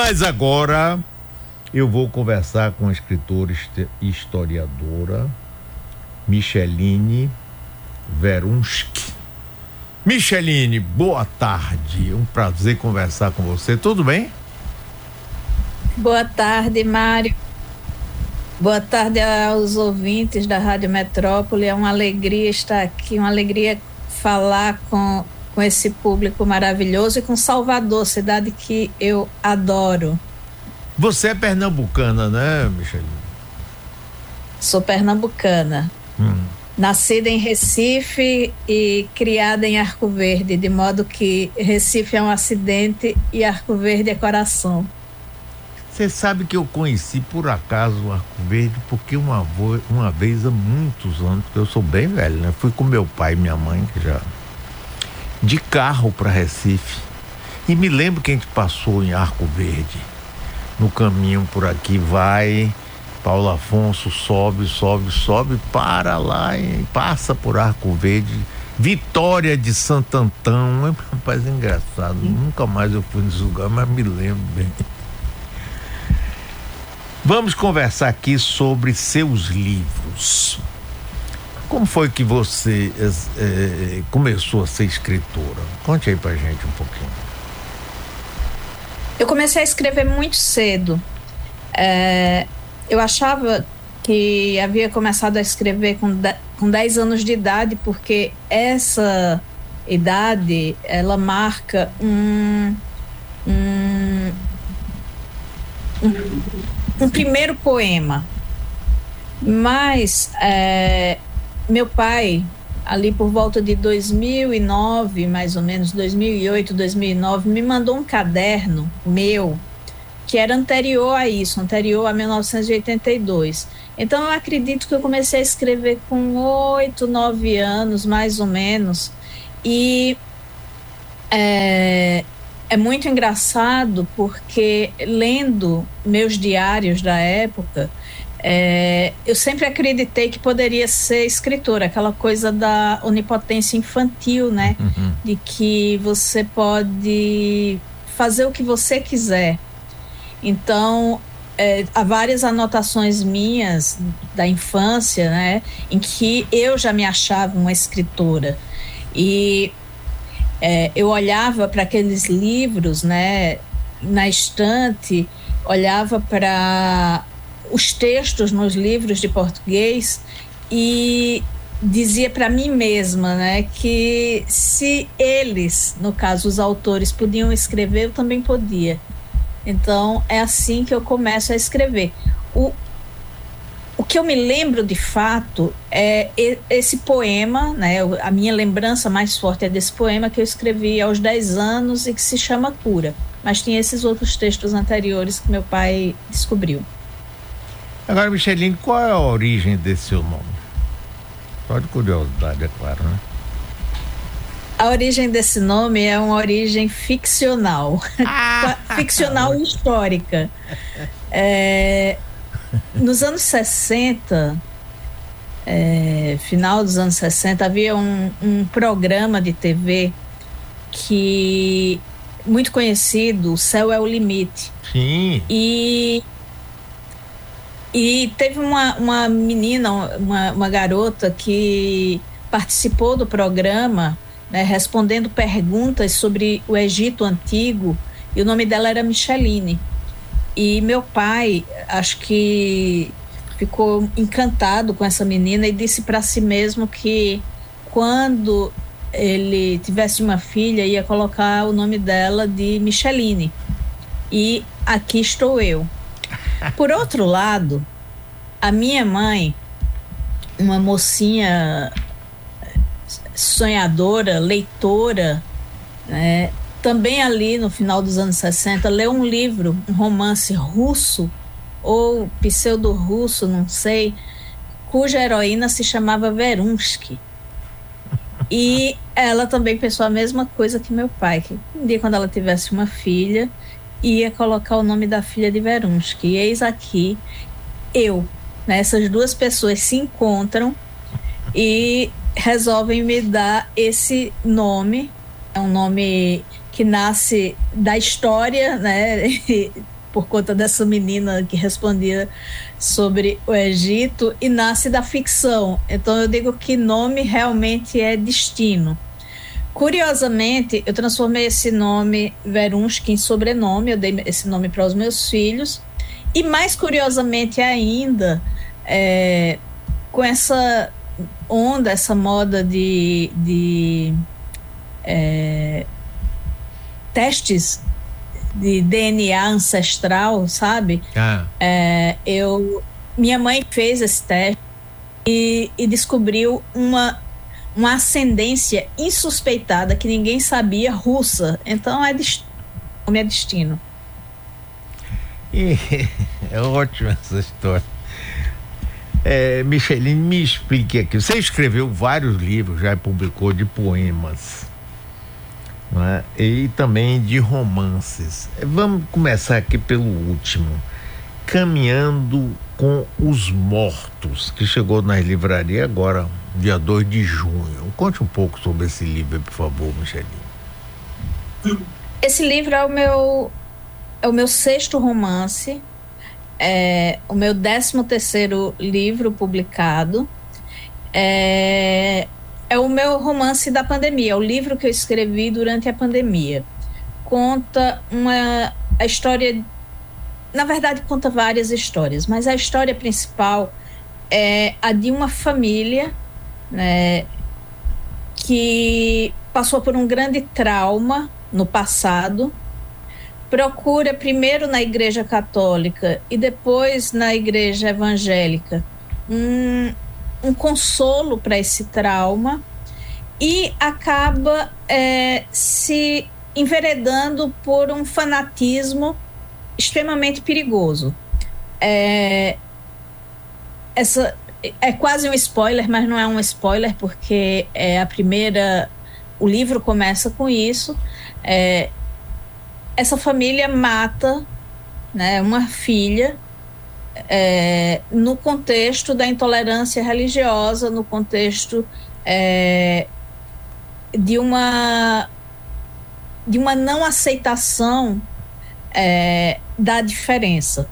Mas agora eu vou conversar com a escritora e historiadora Micheline Verunski. Micheline, boa tarde. Um prazer conversar com você. Tudo bem? Boa tarde, Mário. Boa tarde aos ouvintes da Rádio Metrópole. É uma alegria estar aqui, uma alegria falar com, com esse público maravilhoso e com Salvador, cidade que eu adoro. Você é pernambucana, né, Micheline? Sou pernambucana. Hum. Nascida em Recife e criada em Arco Verde, de modo que Recife é um acidente e Arco Verde é coração. Você sabe que eu conheci por acaso o Arco Verde porque uma, uma vez há muitos anos, eu sou bem velho, né? Fui com meu pai e minha mãe, que já. De carro para Recife. E me lembro que a gente passou em Arco Verde. No caminho por aqui, vai. Paulo Afonso sobe, sobe, sobe, para lá e passa por Arco Verde. Vitória de Santo Antão. Rapaz, é engraçado. Nunca mais eu fui nesse lugar, mas me lembro bem. Vamos conversar aqui sobre seus livros. Como foi que você é, começou a ser escritora? Conte aí pra gente um pouquinho. Eu comecei a escrever muito cedo. É, eu achava que havia começado a escrever com, de, com 10 anos de idade, porque essa idade ela marca um, um, um um primeiro poema. Mas é, meu pai, ali por volta de 2009, mais ou menos 2008, 2009, me mandou um caderno meu que era anterior a isso, anterior a 1982. Então eu acredito que eu comecei a escrever com oito, nove anos, mais ou menos, e é, é muito engraçado porque lendo meus diários da época, é, eu sempre acreditei que poderia ser escritora, aquela coisa da onipotência infantil, né? Uhum. De que você pode fazer o que você quiser. Então, é, há várias anotações minhas da infância, né? Em que eu já me achava uma escritora. E é, eu olhava para aqueles livros, né, na estante, olhava para os textos nos livros de português e dizia para mim mesma, né, que se eles, no caso os autores, podiam escrever, eu também podia. Então é assim que eu começo a escrever. O, o que eu me lembro de fato é esse poema, né? A minha lembrança mais forte é desse poema que eu escrevi aos 10 anos e que se chama Cura. Mas tinha esses outros textos anteriores que meu pai descobriu. Agora, Micheline, qual é a origem desse seu nome? Só de curiosidade, é claro, né? A origem desse nome é uma origem ficcional. Ah, ficcional histórica. É, nos anos 60, é, final dos anos 60, havia um, um programa de TV que muito conhecido, O Céu é o Limite. Sim. E e teve uma, uma menina, uma, uma garota que participou do programa, né, respondendo perguntas sobre o Egito Antigo, e o nome dela era Micheline. E meu pai, acho que ficou encantado com essa menina e disse para si mesmo que quando ele tivesse uma filha ia colocar o nome dela de Micheline. E aqui estou eu. Por outro lado, a minha mãe, uma mocinha sonhadora, leitora, né, também ali no final dos anos 60, leu um livro, um romance russo ou pseudo-russo, não sei, cuja heroína se chamava Verunsky. E ela também pensou a mesma coisa que meu pai, que um dia quando ela tivesse uma filha, ia colocar o nome da filha de Verunsky. E eis aqui eu, né? essas duas pessoas se encontram e resolvem me dar esse nome, é um nome que nasce da história, né? por conta dessa menina que respondia sobre o Egito e nasce da ficção. Então eu digo que nome realmente é destino. Curiosamente, eu transformei esse nome Verunsky em sobrenome, eu dei esse nome para os meus filhos. E mais curiosamente ainda, é, com essa onda, essa moda de, de é, testes de DNA ancestral, sabe? Ah. É, eu, minha mãe fez esse teste e, e descobriu uma uma ascendência insuspeitada que ninguém sabia russa. Então é destino, é destino. É ótima essa história. É, Micheline, me explique aqui. Você escreveu vários livros, já publicou de poemas né? e também de romances. Vamos começar aqui pelo último. Caminhando com os Mortos, que chegou na livraria agora, dia 2 de junho. Conte um pouco sobre esse livro, por favor, Micheline. Esse livro é o meu, é o meu sexto romance, é o meu décimo terceiro livro publicado. É, é o meu romance da pandemia, é o livro que eu escrevi durante a pandemia. Conta uma a história, na verdade conta várias histórias, mas a história principal é a de uma família, né, que passou por um grande trauma no passado, procura primeiro na Igreja Católica e depois na Igreja Evangélica um, um consolo para esse trauma e acaba é, se enveredando por um fanatismo extremamente perigoso. É, essa é quase um spoiler, mas não é um spoiler porque é a primeira. O livro começa com isso. É, essa família mata, né, uma filha é, no contexto da intolerância religiosa, no contexto é, de uma de uma não aceitação é, da diferença.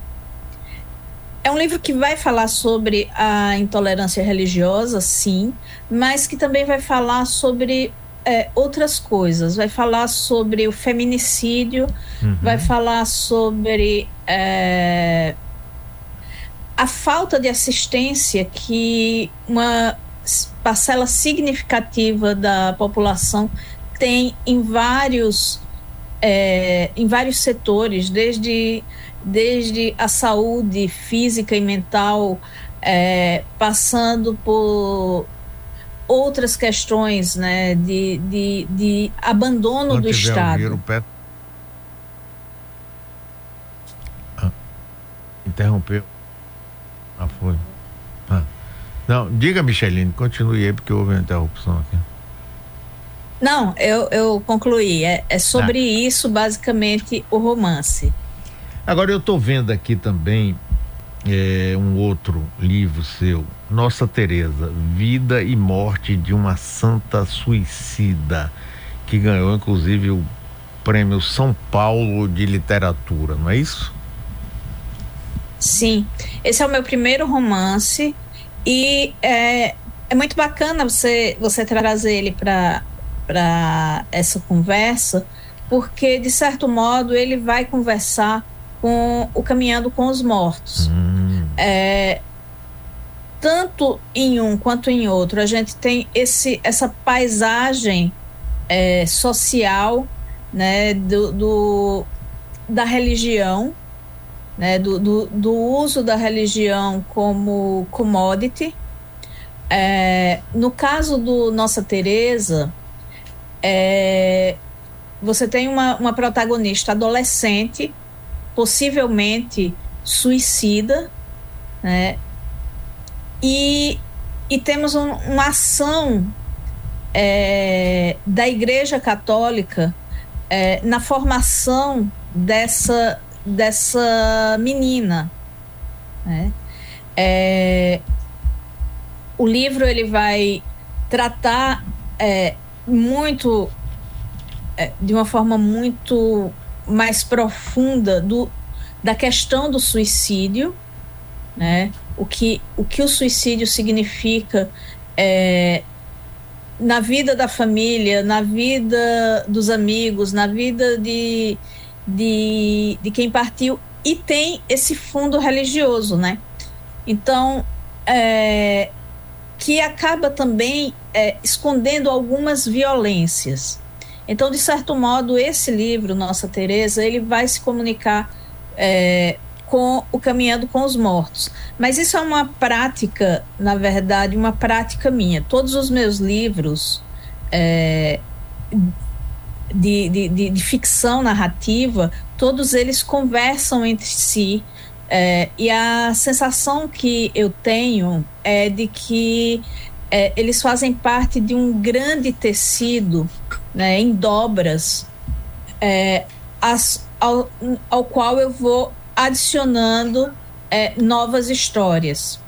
É um livro que vai falar sobre a intolerância religiosa, sim, mas que também vai falar sobre é, outras coisas. Vai falar sobre o feminicídio, uhum. vai falar sobre é, a falta de assistência que uma parcela significativa da população tem em vários é, em vários setores, desde, desde a saúde física e mental, é, passando por outras questões né, de, de, de abandono Quando do Estado. Pé... Ah, interrompeu. Ah, foi. Ah. Não, diga, Micheline, continue aí, porque houve uma interrupção aqui. Não, eu, eu concluí. É, é sobre ah. isso, basicamente, o romance. Agora, eu estou vendo aqui também é, um outro livro seu, Nossa Teresa, Vida e Morte de uma Santa Suicida, que ganhou, inclusive, o prêmio São Paulo de Literatura, não é isso? Sim, esse é o meu primeiro romance e é, é muito bacana você, você trazer ele para essa conversa, porque de certo modo ele vai conversar com o Caminhando com os Mortos. Hum. É, tanto em um quanto em outro, a gente tem esse, essa paisagem é, social né, do, do, da religião né, do, do, do uso da religião como commodity. É, no caso do Nossa Teresa, é, você tem uma, uma protagonista adolescente, possivelmente suicida, né? E, e temos um, uma ação é, da Igreja Católica é, na formação dessa dessa menina. Né? É, o livro ele vai tratar é, muito é, de uma forma muito mais profunda do, da questão do suicídio, né? O que o, que o suicídio significa é, na vida da família, na vida dos amigos, na vida de, de, de quem partiu, e tem esse fundo religioso, né? Então, é, que acaba também é, escondendo algumas violências. Então, de certo modo, esse livro, Nossa Teresa, ele vai se comunicar é, com o Caminhando com os Mortos. Mas isso é uma prática, na verdade, uma prática minha. Todos os meus livros é, de, de, de, de, ficção narrativa, todos eles conversam entre si. É, e a sensação que eu tenho é de que é, eles fazem parte de um grande tecido né, em dobras é, as, ao, ao qual eu vou adicionando é, novas histórias.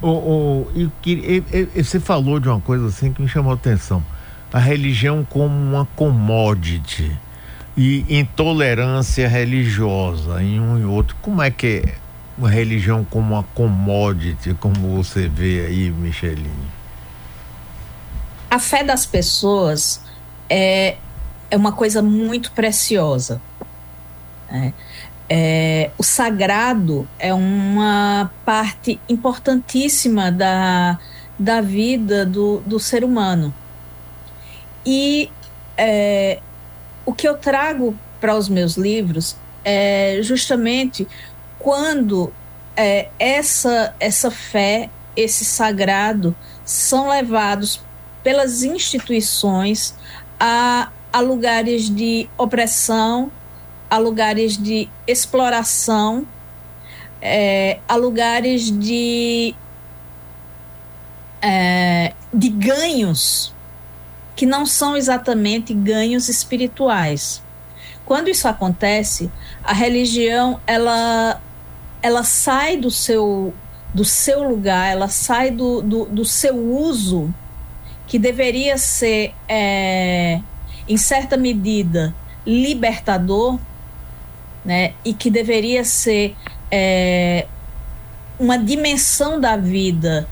O, o, e, e, e, você falou de uma coisa assim que me chamou a atenção. A religião como uma commodity e intolerância religiosa em um e outro. Como é que é uma religião como uma commodity, como você vê aí, Michelinho? A fé das pessoas é, é uma coisa muito preciosa. É, é, o sagrado é uma parte importantíssima da, da vida do, do ser humano. E é, o que eu trago para os meus livros é justamente quando é, essa, essa fé, esse sagrado, são levados pelas instituições a, a lugares de opressão, a lugares de exploração, é, a lugares de, é, de ganhos que não são exatamente ganhos espirituais. Quando isso acontece, a religião ela, ela sai do seu, do seu lugar, ela sai do, do, do seu uso, que deveria ser, é, em certa medida, libertador, né? E que deveria ser é, uma dimensão da vida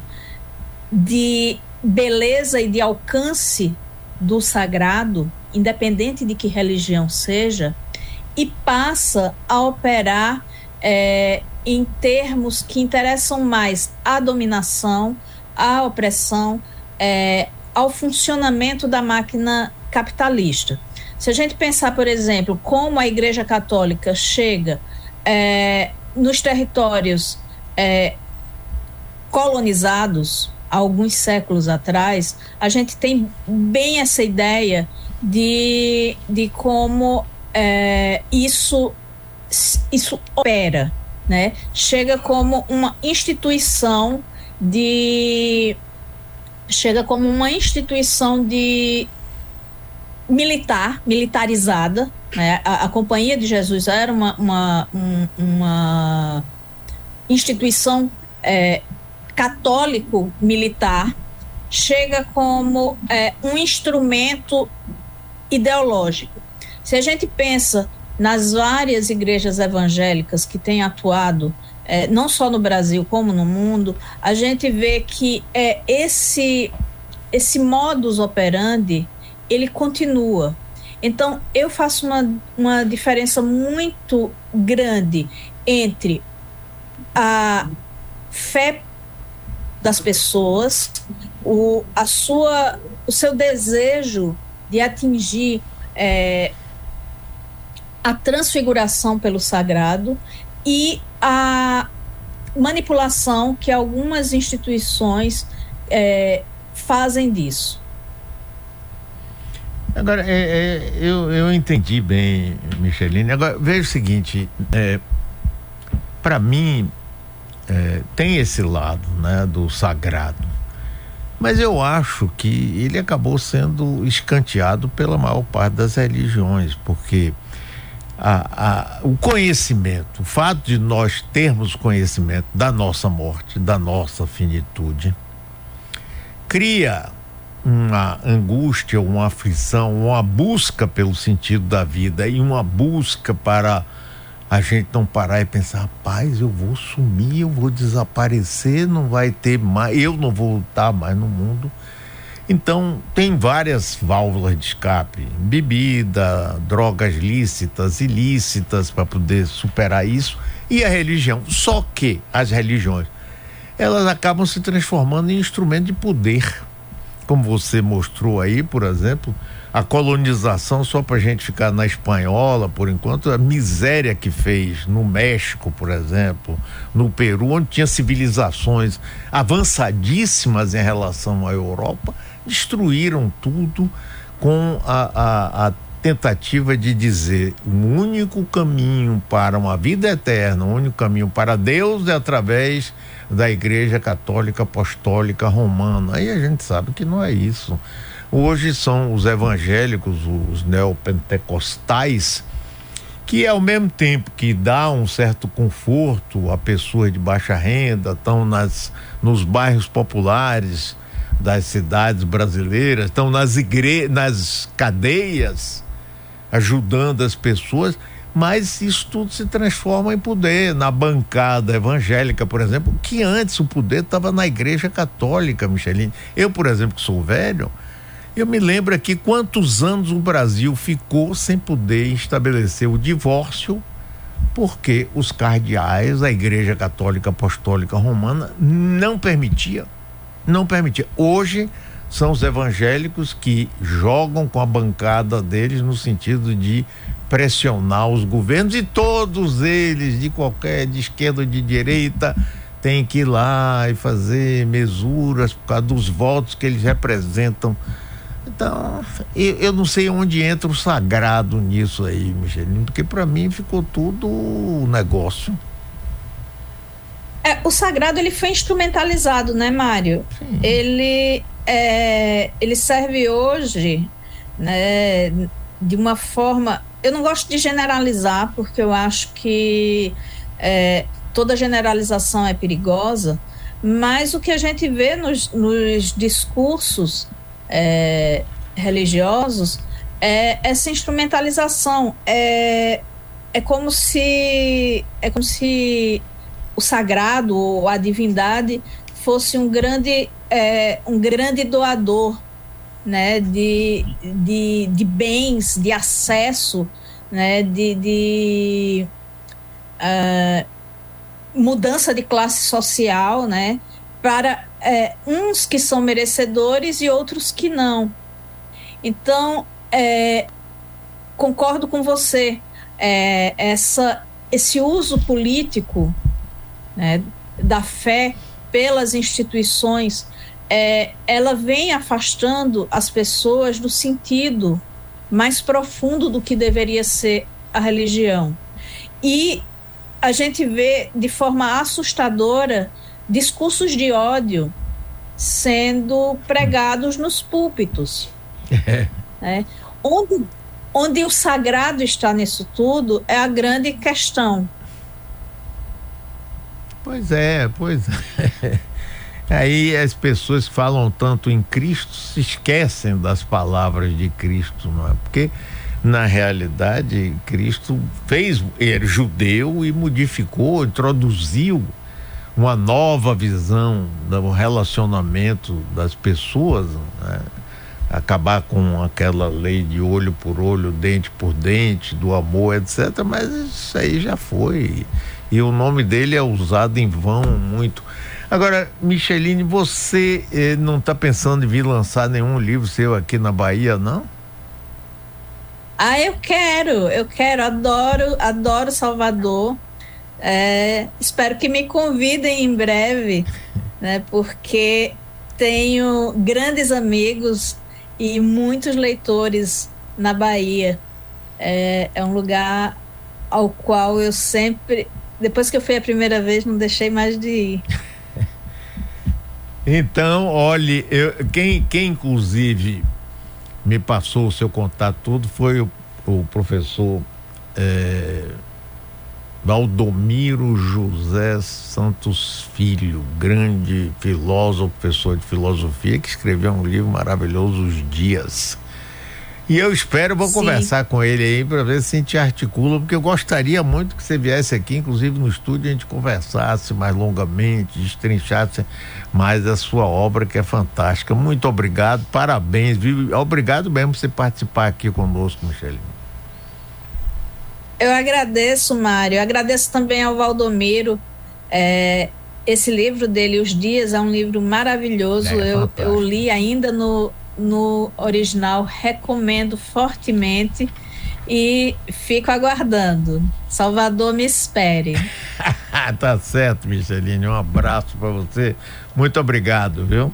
de beleza e de alcance do sagrado, independente de que religião seja, e passa a operar é, em termos que interessam mais à dominação, à opressão, é, ao funcionamento da máquina capitalista. Se a gente pensar, por exemplo, como a Igreja Católica chega é, nos territórios é, colonizados alguns séculos atrás, a gente tem bem essa ideia de, de como é, isso, isso opera, né? Chega como uma instituição de chega como uma instituição de militar, militarizada. Né? A, a, Companhia de Jesus era uma, uma, um, uma instituição é, católico-militar, chega como é, um instrumento ideológico. Se a gente pensa nas várias igrejas evangélicas que têm atuado é, não só no Brasil como no mundo, a gente vê que é, esse esse modus operandi ele continua. Então, eu faço uma, uma diferença muito grande entre a fé das pessoas, o, a sua, o seu desejo de atingir é, a transfiguração pelo sagrado e a manipulação que algumas instituições é, fazem disso. Agora, é, é, eu, eu entendi bem, Micheline. Agora, veja o seguinte: é, para mim, é, tem esse lado né, do sagrado, mas eu acho que ele acabou sendo escanteado pela maior parte das religiões, porque a, a, o conhecimento, o fato de nós termos conhecimento da nossa morte, da nossa finitude, cria uma angústia, uma aflição, uma busca pelo sentido da vida e uma busca para a gente não parar e pensar, rapaz, eu vou sumir, eu vou desaparecer, não vai ter mais, eu não vou estar mais no mundo. Então, tem várias válvulas de escape: bebida, drogas lícitas, ilícitas, para poder superar isso, e a religião. Só que as religiões, elas acabam se transformando em instrumento de poder. Como você mostrou aí, por exemplo, a colonização, só para a gente ficar na espanhola por enquanto, a miséria que fez no México, por exemplo, no Peru, onde tinha civilizações avançadíssimas em relação à Europa, destruíram tudo com a, a, a tentativa de dizer o único caminho para uma vida eterna, o único caminho para Deus é através da Igreja Católica Apostólica Romana. Aí a gente sabe que não é isso. Hoje são os evangélicos, os neopentecostais, que ao mesmo tempo que dá um certo conforto a pessoas de baixa renda, estão nas, nos bairros populares das cidades brasileiras, estão nas igre nas cadeias ajudando as pessoas, mas isso tudo se transforma em poder. Na bancada evangélica, por exemplo, que antes o poder estava na igreja católica, Micheline. Eu, por exemplo, que sou velho, eu me lembro aqui quantos anos o Brasil ficou sem poder estabelecer o divórcio, porque os cardeais, a Igreja Católica Apostólica Romana, não permitia. Não permitia. Hoje são os evangélicos que jogam com a bancada deles no sentido de pressionar os governos e todos eles, de qualquer, de esquerda ou de direita, têm que ir lá e fazer mesuras por causa dos votos que eles representam então, eu, eu, não sei onde entra o sagrado nisso aí, Michelin, porque para mim ficou tudo negócio. É, o sagrado ele foi instrumentalizado, né, Mário? Sim. Ele é, ele serve hoje, né, de uma forma. Eu não gosto de generalizar, porque eu acho que é, toda generalização é perigosa, mas o que a gente vê nos, nos discursos é, religiosos é essa instrumentalização. É, é como se é como se o sagrado ou a divindade fosse um grande é, um grande doador né, de, de, de bens, de acesso, né, de, de uh, mudança de classe social, né, para é, uns que são merecedores e outros que não. Então, é, concordo com você. É, essa, esse uso político né, da fé pelas instituições, é, ela vem afastando as pessoas do sentido mais profundo do que deveria ser a religião. E a gente vê de forma assustadora discursos de ódio sendo pregados nos púlpitos. É. Né? Onde, onde o sagrado está nisso tudo é a grande questão. Pois é, pois é. Aí as pessoas falam tanto em Cristo se esquecem das palavras de Cristo, não é? Porque na realidade Cristo fez, ele judeu e modificou, introduziu uma nova visão do relacionamento das pessoas, né? acabar com aquela lei de olho por olho, dente por dente, do amor, etc. Mas isso aí já foi. E o nome dele é usado em vão muito. Agora, Micheline, você eh, não está pensando em vir lançar nenhum livro seu aqui na Bahia, não? Ah, eu quero, eu quero, adoro, adoro Salvador. É, espero que me convidem em breve, né? Porque tenho grandes amigos e muitos leitores na Bahia. É, é um lugar ao qual eu sempre, depois que eu fui a primeira vez, não deixei mais de ir. Então, olhe, eu, quem, quem inclusive me passou o seu contato todo foi o, o professor é, Valdomiro José Santos Filho, grande filósofo, professor de filosofia, que escreveu um livro maravilhoso, Os Dias. E eu espero, vou Sim. conversar com ele aí para ver se a gente articula, porque eu gostaria muito que você viesse aqui, inclusive no estúdio, a gente conversasse mais longamente, destrinchasse mais a sua obra, que é fantástica. Muito obrigado, parabéns, viu? Obrigado mesmo por você participar aqui conosco, Michelinho. Eu agradeço, Mário. Eu agradeço também ao Valdomiro. É, esse livro dele, Os Dias, é um livro maravilhoso. É, eu, eu li ainda no, no original, recomendo fortemente e fico aguardando. Salvador, me espere. tá certo, Micheline. Um abraço para você. Muito obrigado, viu?